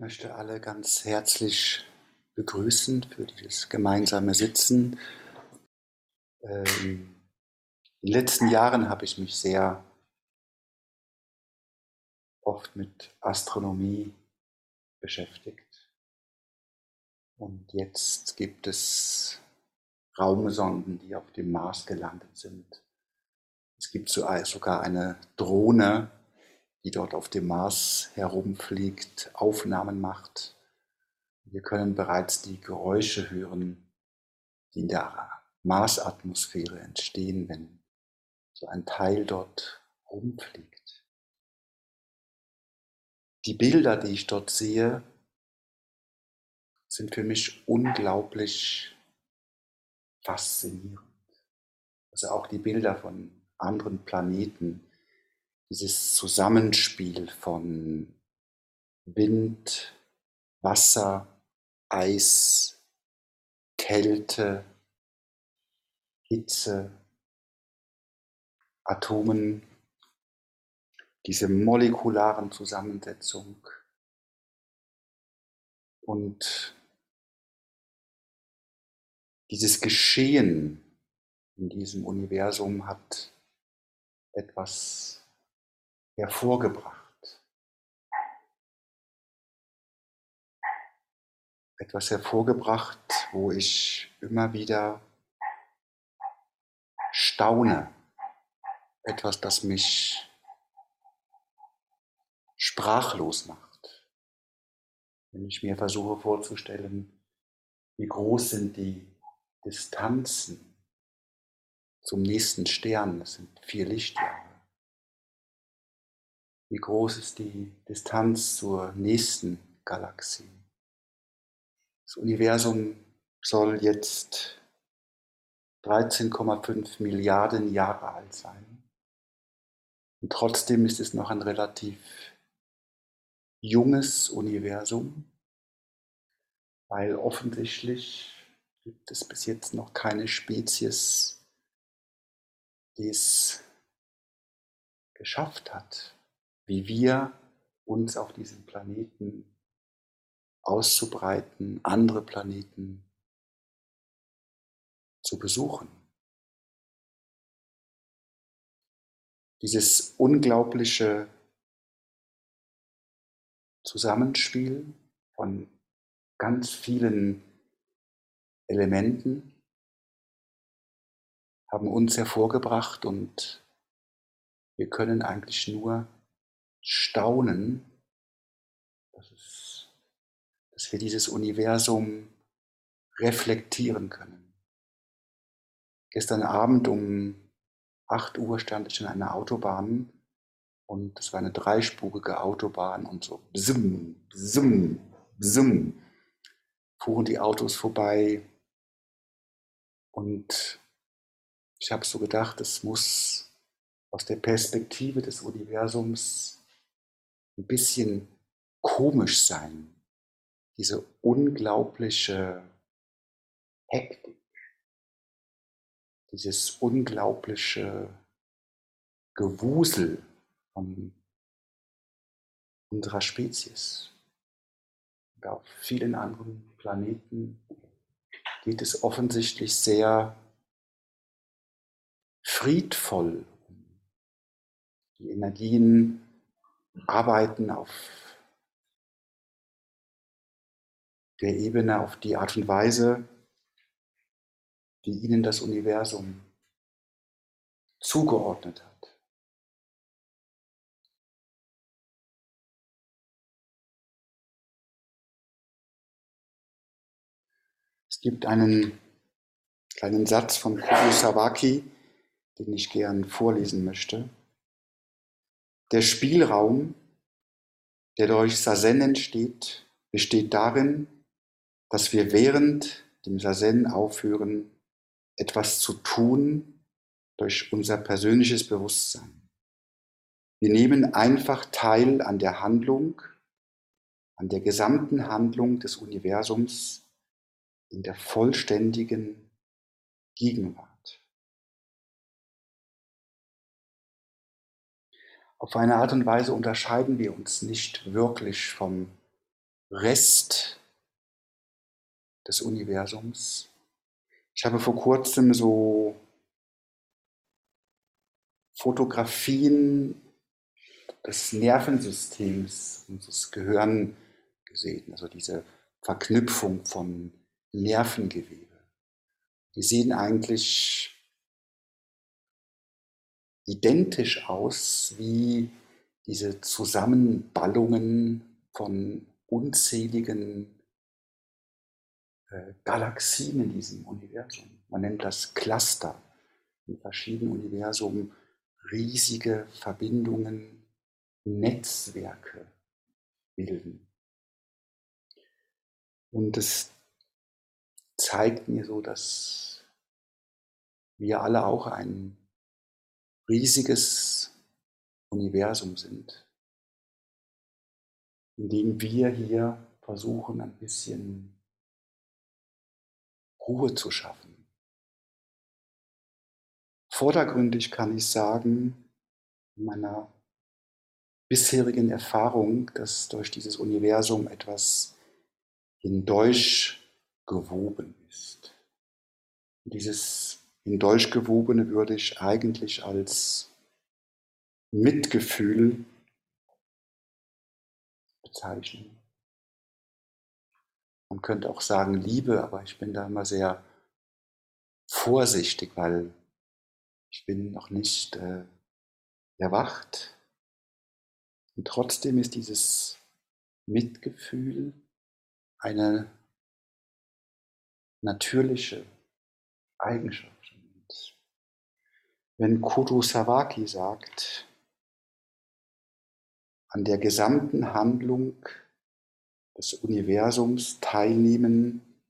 möchte alle ganz herzlich begrüßen für dieses gemeinsame Sitzen. Ähm, in den letzten Jahren habe ich mich sehr oft mit Astronomie beschäftigt. Und jetzt gibt es Raumsonden, die auf dem Mars gelandet sind. Es gibt sogar eine Drohne, die dort auf dem Mars herumfliegt, Aufnahmen macht. Wir können bereits die Geräusche hören, die in der Marsatmosphäre entstehen, wenn so ein Teil dort rumfliegt. Die Bilder, die ich dort sehe, sind für mich unglaublich faszinierend. Also auch die Bilder von anderen Planeten, dieses Zusammenspiel von Wind, Wasser, Eis, Kälte, Hitze, Atomen, diese molekularen Zusammensetzung und dieses Geschehen in diesem Universum hat etwas hervorgebracht. Etwas hervorgebracht, wo ich immer wieder staune. Etwas, das mich sprachlos macht. Wenn ich mir versuche vorzustellen, wie groß sind die Distanzen zum nächsten Stern, das sind vier Lichtjahre. Wie groß ist die Distanz zur nächsten Galaxie? Das Universum soll jetzt 13,5 Milliarden Jahre alt sein. Und trotzdem ist es noch ein relativ junges Universum, weil offensichtlich gibt es bis jetzt noch keine Spezies, die es geschafft hat, wie wir uns auf diesem Planeten auszubreiten, andere Planeten zu besuchen. Dieses unglaubliche Zusammenspiel von ganz vielen Elementen haben uns hervorgebracht und wir können eigentlich nur staunen, dass, es, dass wir dieses Universum reflektieren können. Gestern Abend um 8 Uhr stand ich in einer Autobahn und es war eine dreispurige Autobahn und so bzum, bzum, bzum fuhren die Autos vorbei und ich habe so gedacht, es muss aus der Perspektive des Universums ein bisschen komisch sein, diese unglaubliche Hektik, dieses unglaubliche Gewusel von unserer Spezies. Auf vielen anderen Planeten geht es offensichtlich sehr friedvoll Die Energien arbeiten auf der Ebene, auf die Art und Weise, wie ihnen das Universum zugeordnet hat. Es gibt einen kleinen Satz von Sawaki, den ich gern vorlesen möchte. Der Spielraum, der durch Sazen entsteht, besteht darin, dass wir während dem Sazen aufhören, etwas zu tun durch unser persönliches Bewusstsein. Wir nehmen einfach teil an der Handlung, an der gesamten Handlung des Universums in der vollständigen Gegenwart. Auf eine Art und Weise unterscheiden wir uns nicht wirklich vom Rest des Universums. Ich habe vor kurzem so Fotografien des Nervensystems unseres Gehirns gesehen, also diese Verknüpfung von Nervengewebe. Die sehen eigentlich identisch aus wie diese Zusammenballungen von unzähligen äh, Galaxien in diesem Universum. Man nennt das Cluster. In verschiedenen Universen riesige Verbindungen, Netzwerke bilden. Und es zeigt mir so, dass wir alle auch ein riesiges Universum sind, in dem wir hier versuchen, ein bisschen Ruhe zu schaffen. Vordergründig kann ich sagen, in meiner bisherigen Erfahrung, dass durch dieses Universum etwas hindurch gewoben ist. Dieses hindurchgewobene würde ich eigentlich als Mitgefühl bezeichnen. Man könnte auch sagen Liebe, aber ich bin da immer sehr vorsichtig, weil ich bin noch nicht äh, erwacht. Und trotzdem ist dieses Mitgefühl eine natürliche Eigenschaft. Wenn Kuru Sawaki sagt, an der gesamten Handlung des Universums teilnehmen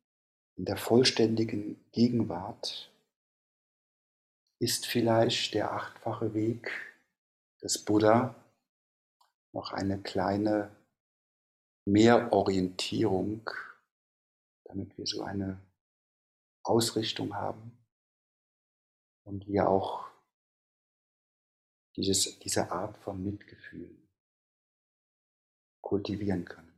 in der vollständigen Gegenwart, ist vielleicht der achtfache Weg des Buddha noch eine kleine Mehrorientierung, damit wir so eine Ausrichtung haben und wir auch dieses, diese Art von Mitgefühl kultivieren können.